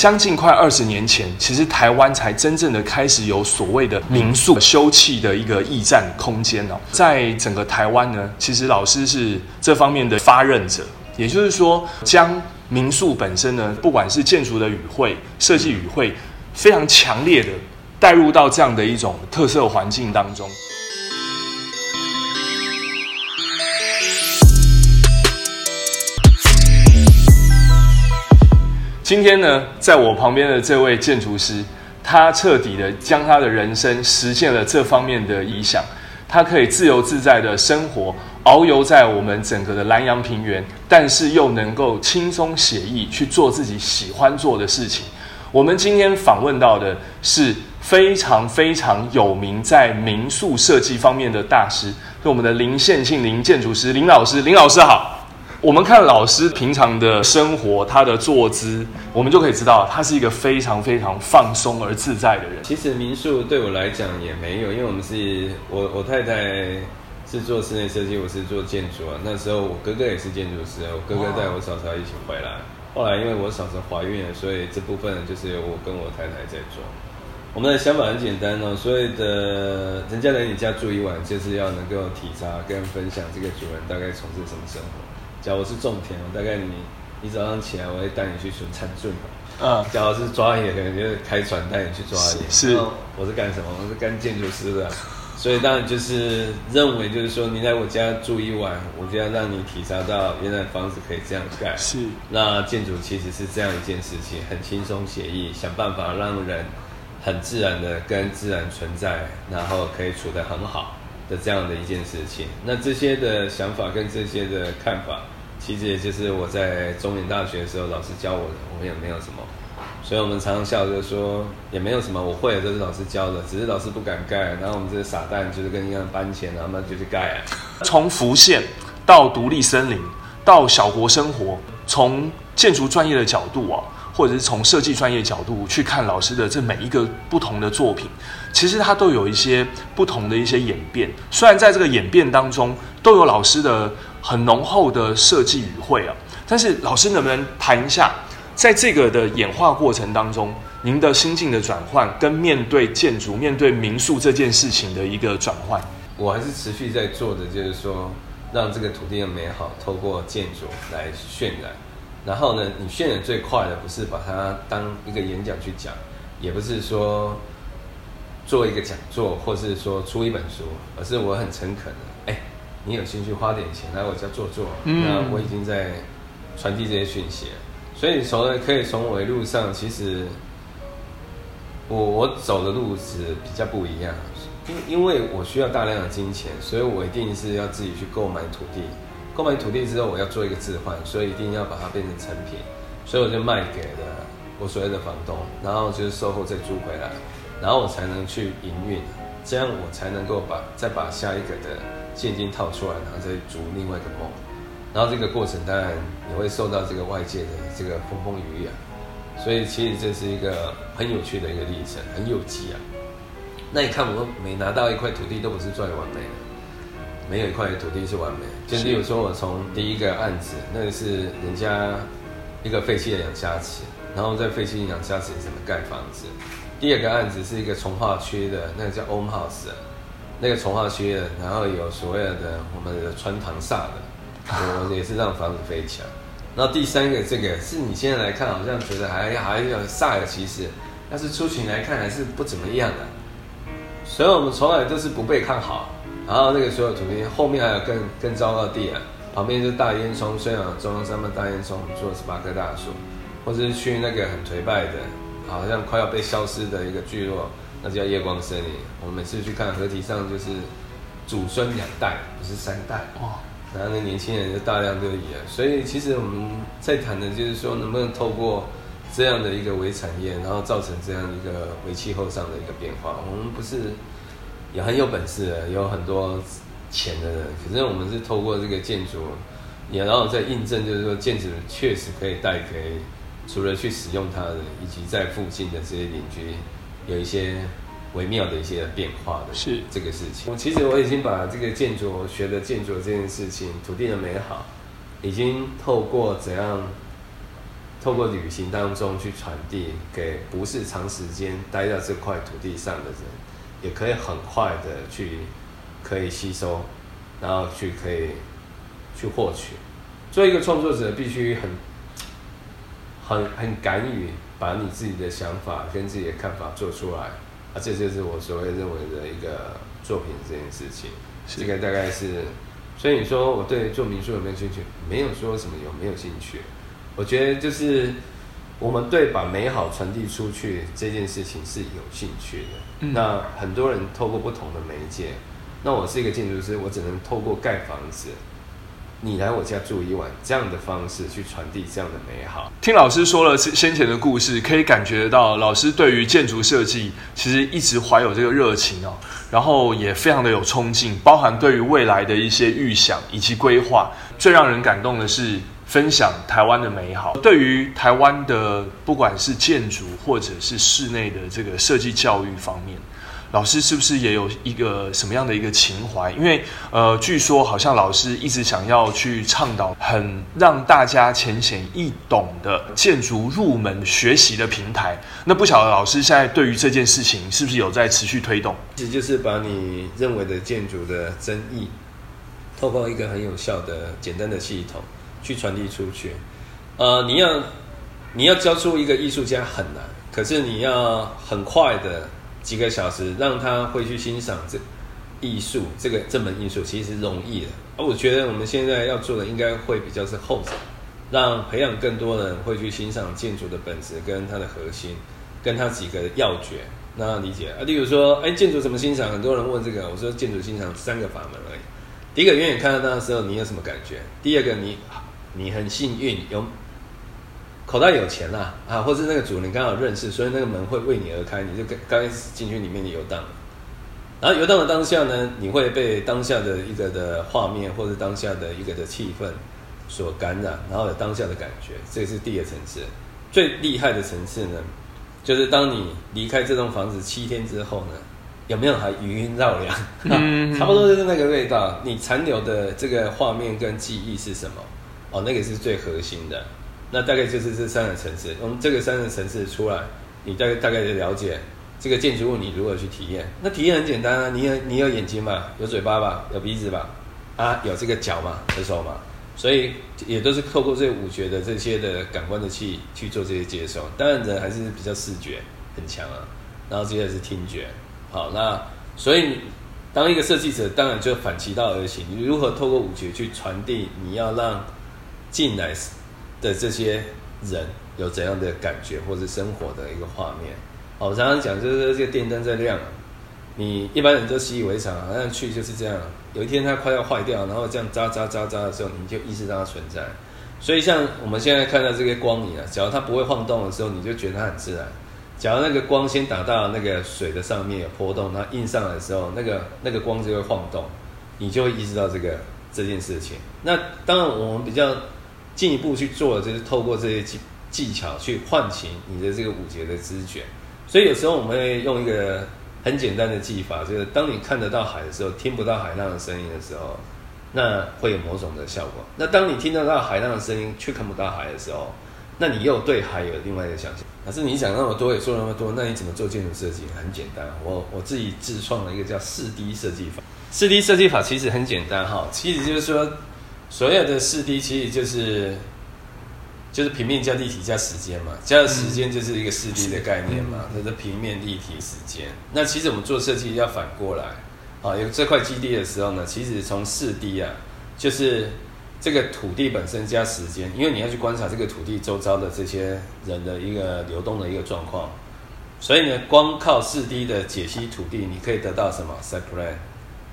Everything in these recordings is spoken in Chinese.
将近快二十年前，其实台湾才真正的开始有所谓的民宿休憩的一个驿站空间哦。在整个台湾呢，其实老师是这方面的发任者，也就是说，将民宿本身呢，不管是建筑的语汇、设计语汇，非常强烈的带入到这样的一种特色环境当中。今天呢，在我旁边的这位建筑师，他彻底的将他的人生实现了这方面的理想。他可以自由自在的生活，遨游在我们整个的南洋平原，但是又能够轻松写意去做自己喜欢做的事情。我们今天访问到的是非常非常有名在民宿设计方面的大师，是我们的林宪庆林建筑师林老师。林老师好。我们看老师平常的生活，他的坐姿，我们就可以知道他是一个非常非常放松而自在的人。其实民宿对我来讲也没有，因为我们是我我太太是做室内设计，我是做建筑啊。那时候我哥哥也是建筑师，我哥哥带我嫂嫂一起回来。后来因为我嫂嫂怀孕了，所以这部分就是我跟我太太在做。我们的想法很简单哦，所以的人家来你家住一晚，就是要能够体察跟分享这个主人大概从事什么生活。假如是种田，我大概你你早上起来，我会带你去巡参圳。嗯，假如是抓野，可能就是开船带你去抓野。是，我是干什么？我是干建筑师的，所以当然就是认为，就是说你在我家住一晚，我就要让你体察到原来房子可以这样盖。是，那建筑其实是这样一件事情，很轻松写意，想办法让人很自然的跟自然存在，然后可以处得很好。的这样的一件事情，那这些的想法跟这些的看法，其实也就是我在中原大学的时候老师教我的，我们也没有什么，所以我们常常笑着说也没有什么，我会的都是老师教的，只是老师不敢盖，然后我们这些傻蛋就是跟一样搬钱，然后就去盖。从浮现到独立森林，到小国生活，从建筑专业的角度啊。或者是从设计专业角度去看老师的这每一个不同的作品，其实它都有一些不同的一些演变。虽然在这个演变当中都有老师的很浓厚的设计语汇啊，但是老师能不能谈一下，在这个的演化过程当中，您的心境的转换跟面对建筑、面对民宿这件事情的一个转换？我还是持续在做的，就是说让这个土地的美好透过建筑来渲染。然后呢，你渲染最快的不是把它当一个演讲去讲，也不是说做一个讲座，或是说出一本书，而是我很诚恳的，哎，你有兴趣花点钱来我家坐坐，那我已经在传递这些讯息了。所以从可以从我的路上，其实我我走的路子比较不一样，因因为我需要大量的金钱，所以我一定是要自己去购买土地。购买土地之后，我要做一个置换，所以一定要把它变成成品，所以我就卖给了我所谓的房东，然后就是售后再租回来，然后我才能去营运，这样我才能够把再把下一个的现金套出来，然后再租另外一个梦，然后这个过程当然也会受到这个外界的这个风风雨雨啊，所以其实这是一个很有趣的一个历程，很有机啊。那你看我每拿到一块土地都不是最完美的。没有一块土地是完美。就例如说，我从第一个案子，那个是人家一个废弃的养虾池，然后在废弃养虾池怎么盖房子。第二个案子是一个从化区的，那个叫 Om House，那个从化区的，然后有所谓的我们的穿堂煞的，我也是让房子飞起来。然后第三个这个是你现在来看好像觉得还还有煞有其事，但是出群来看还是不怎么样的。所以我们从来都是不被看好。然后那个所有土地后面还有更更糟糕的地啊，旁边就是大烟囱，虽然中央山脉大烟囱，我们做了十八棵大树，或者是去那个很颓败的，好像快要被消失的一个聚落，那叫夜光森林。我们每次去看河堤上就是祖孙两代，不是三代哇。然后那年轻人就大量就移了，所以其实我们在谈的就是说，能不能透过这样的一个微产业，然后造成这样一个微气候上的一个变化。我们不是。也很有本事的，有很多钱的人。可是我们是透过这个建筑，也然后再印证，就是说建筑确实可以带给除了去使用它的，以及在附近的这些邻居，有一些微妙的一些变化的。是这个事情。我其实我已经把这个建筑学的建筑这件事情，土地的美好，已经透过怎样透过旅行当中去传递给不是长时间待在这块土地上的人，也可以很快的去可以吸收，然后去可以去获取。做一个创作者，必须很很很敢于把你自己的想法跟自己的看法做出来，啊，这就是我所谓认为的一个作品这件事情。这个大概是，所以你说我对做民宿有没有兴趣？没有说什么有没有兴趣。我觉得就是我们对把美好传递出去这件事情是有兴趣的。那很多人透过不同的媒介，那我是一个建筑师，我只能透过盖房子。你来我家住一晚，这样的方式去传递这样的美好。听老师说了先前的故事，可以感觉到老师对于建筑设计其实一直怀有这个热情哦，然后也非常的有冲劲，包含对于未来的一些预想以及规划。最让人感动的是分享台湾的美好。对于台湾的不管是建筑或者是室内的这个设计教育方面。老师是不是也有一个什么样的一个情怀？因为呃，据说好像老师一直想要去倡导很让大家浅显易懂的建筑入门学习的平台。那不晓得老师现在对于这件事情是不是有在持续推动？其实就是把你认为的建筑的争议，透过一个很有效的简单的系统去传递出去。呃，你要你要教出一个艺术家很难，可是你要很快的。几个小时让他会去欣赏这艺术，这个这门艺术其实容易的。而我觉得我们现在要做的应该会比较是后者，让培养更多人会去欣赏建筑的本质跟它的核心，跟它几个要诀，那理解啊。例如说，哎，建筑怎么欣赏？很多人问这个，我说建筑欣赏三个法门而已。第一个，远远看到它的时候，你有什么感觉？第二个，你你很幸运有。口袋有钱啦，啊，或是那个主人刚好认识，所以那个门会为你而开，你就刚刚开始进去里面游荡。然后游荡的当下呢，你会被当下的一个的画面或者当下的一个的气氛所感染，然后有当下的感觉，这是第二层次。最厉害的层次呢，就是当你离开这栋房子七天之后呢，有没有还余音绕梁？嗯，差不多就是那个味道。你残留的这个画面跟记忆是什么？哦，那个是最核心的。那大概就是这三个层次，我们这个三个层次出来，你大概大概就了解这个建筑物你如何去体验。那体验很简单啊，你有你有眼睛嘛，有嘴巴吧，有鼻子吧，啊，有这个脚嘛，有手嘛，所以也都是透过这五觉的这些的感官的器去做这些接收。当然人还是比较视觉很强啊，然后接下来是听觉。好，那所以当一个设计者，当然就反其道而行，你如何透过五觉去传递你要让进来。的这些人有怎样的感觉，或者生活的一个画面？我常常讲，就是这个电灯在亮，你一般人都习以为常，好像去就是这样。有一天它快要坏掉，然后这样扎扎扎扎的时候，你就意识到它存在。所以像我们现在看到这个光影啊，假如它不会晃动的时候，你就觉得它很自然。假如那个光先打到那个水的上面有波动，它印上来的时候，那个那个光就会晃动，你就会意识到这个这件事情。那当然我们比较。进一步去做，就是透过这些技技巧去唤醒你的这个五节的知觉。所以有时候我们会用一个很简单的技法，就是当你看得到海的时候，听不到海浪的声音的时候，那会有某种的效果。那当你听得到海浪的声音，却看不到海的时候，那你又对海有另外一个想象。可是你想那么多，也做那么多，那你怎么做建筑设计？很简单，我我自己自创了一个叫四 D 设计法。四 D 设计法其实很简单哈，其实就是说。所有的四 D 其实就是就是平面加立体加时间嘛，加了时间就是一个四 D 的概念嘛，它是平面立体时间。那其实我们做设计要反过来啊，有这块基地的时候呢，其实从四 D 啊，就是这个土地本身加时间，因为你要去观察这个土地周遭的这些人的一个流动的一个状况，所以呢，光靠四 D 的解析土地，你可以得到什么 plan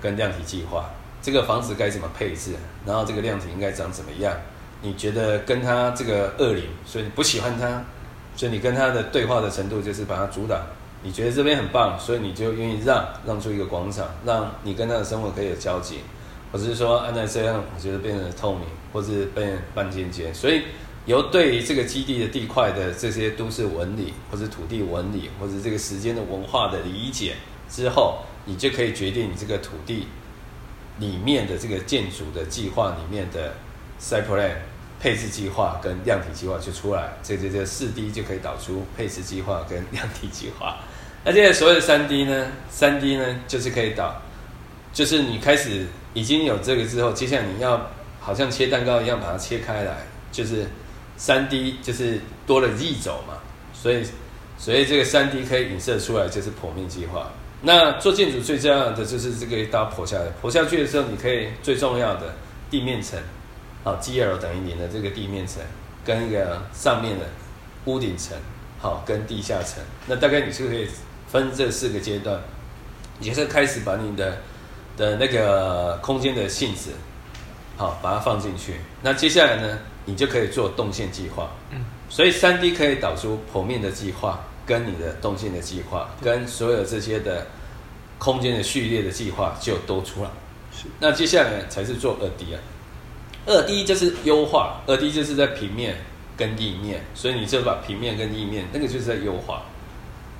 跟量体计划。这个房子该怎么配置？然后这个量体应该长怎么样？你觉得跟他这个恶灵，所以你不喜欢他，所以你跟他的对话的程度就是把他阻挡。你觉得这边很棒，所以你就愿意让让出一个广场，让你跟他的生活可以有交集，或是说按照这样，我觉得变得透明，或是变半间接。所以由对于这个基地的地块的这些都市纹理，或者土地纹理，或者这个时间的文化的理解之后，你就可以决定你这个土地。里面的这个建筑的计划里面的 site plan 配置计划跟量体计划就出来，这这这四 D 就可以导出配置计划跟量体计划。那现在所谓的三 D 呢？三 D 呢就是可以导，就是你开始已经有这个之后，接下来你要好像切蛋糕一样把它切开来，就是三 D 就是多了 Z 轴嘛，所以所以这个三 D 可以影射出来就是剖面计划。那做建筑最重要的就是这个一刀剖下来，剖下去的时候，你可以最重要的地面层。好，G L 等于零的这个地面层，跟一个上面的屋顶层，好，跟地下层，那大概你就可以分这四个阶段，也是开始把你的的那个空间的性质，好，把它放进去。那接下来呢，你就可以做动线计划。嗯，所以三 D 可以导出剖面的计划，跟你的动线的计划，跟所有这些的空间的序列的计划就都出来。是，那接下来才是做二 D 啊。二 D 就是优化，二 D 就是在平面跟立面，所以你就把平面跟立面那个就是在优化。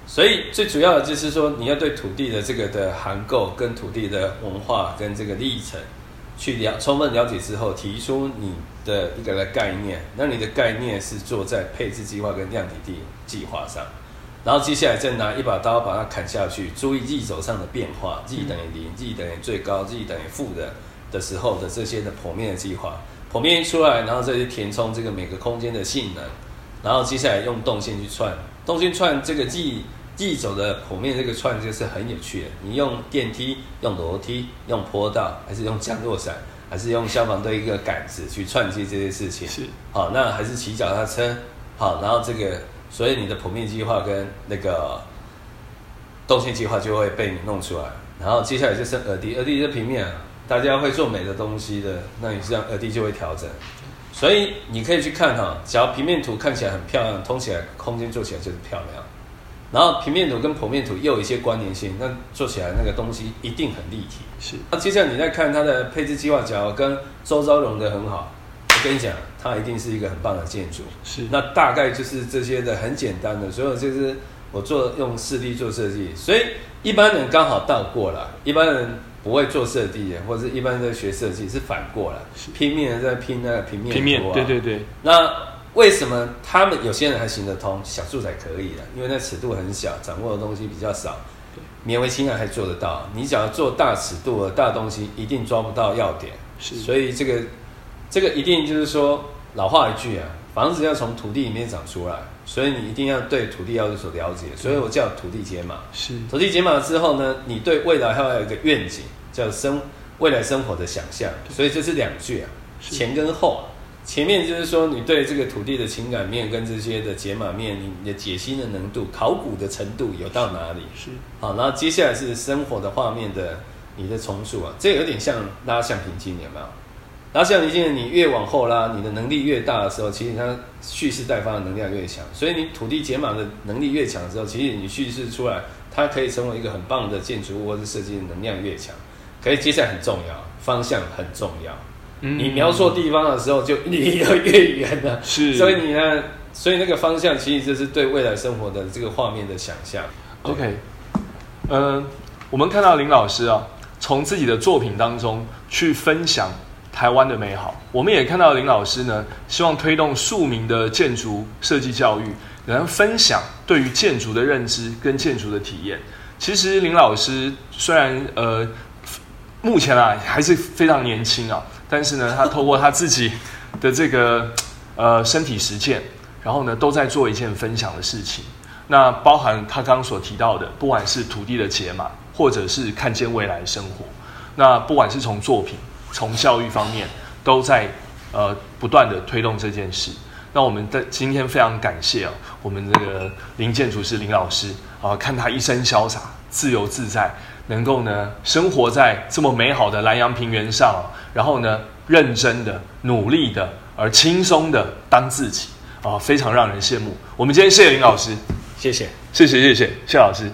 所以最主要的就是说，你要对土地的这个的涵构跟土地的文化跟这个历程去了充分了解之后，提出你的一个的概念。那你的概念是做在配置计划跟量体地计划上，然后接下来再拿一把刀把它砍下去，注意 Z 轴上的变化，Z 等于零，Z 等于最高，Z 等于负的。的时候的这些的剖面的计划，剖面一出来，然后再去填充这个每个空间的性能，然后接下来用动线去串，动线串这个记记走的剖面这个串就是很有趣的。你用电梯、用楼梯、用坡道，还是用降落伞，还是用消防队一个杆子去串接这些事情？是好，那还是骑脚踏车？好，然后这个所以你的剖面计划跟那个动线计划就会被你弄出来，然后接下来就是二 D，二 D 是平面啊。大家会做美的东西的，那你这样二 D 就会调整，所以你可以去看哈，只要平面图看起来很漂亮，通起来空间做起来就是漂亮。然后平面图跟剖面图又有一些关联性，那做起来那个东西一定很立体。是。那接下来你再看它的配置计划，假如跟周遭融得很好，我跟你讲，它一定是一个很棒的建筑。是。那大概就是这些的很简单的，所有就是我做用四 D 做设计，所以一般人刚好倒过了，一般人。不会做设计的，或者一般在学设计是反过来，拼命的在拼那个平面平面，对对对。那为什么他们有些人还行得通，小住宅可以的？因为那尺度很小，掌握的东西比较少，勉为其难还做得到。你只要做大尺度的大东西，一定抓不到要点。是，所以这个这个一定就是说老话一句啊，房子要从土地里面长出来。所以你一定要对土地要有所了解，所以我叫土地解码。是土地解码之后呢，你对未来还要有一个愿景，叫生未来生活的想象。所以这是两句啊，前跟后。前面就是说你对这个土地的情感面跟这些的解码面，你的解析的能度、考古的程度有到哪里？是好，然后接下来是生活的画面的你的重塑啊，这有点像拉橡皮筋，有没有？然后像你现在你越往后拉，你的能力越大的时候，其实它蓄势待发的能量越强。所以你土地解码的能力越强的时候，其实你蓄势出来，它可以成为一个很棒的建筑物或者设计的能量越强。可以接下来很重要，方向很重要。你瞄错地方的时候，就离得越远了。是，所以你呢，所以那个方向其实就是对未来生活的这个画面的想象。OK，嗯，我们看到林老师啊，从自己的作品当中去分享。台湾的美好，我们也看到林老师呢，希望推动庶民的建筑设计教育，然后分享对于建筑的认知跟建筑的体验。其实林老师虽然呃目前啊还是非常年轻啊，但是呢，他透过他自己的这个呃身体实践，然后呢都在做一件分享的事情。那包含他刚刚所提到的，不管是土地的解码，或者是看见未来生活，那不管是从作品。从教育方面都在呃不断的推动这件事。那我们的今天非常感谢啊，我们这个林建筑师林老师啊，看他一身潇洒、自由自在，能够呢生活在这么美好的南阳平原上，然后呢认真的、努力的而轻松的当自己啊，非常让人羡慕。我们今天谢谢林老师，谢谢，谢谢，谢谢谢老师。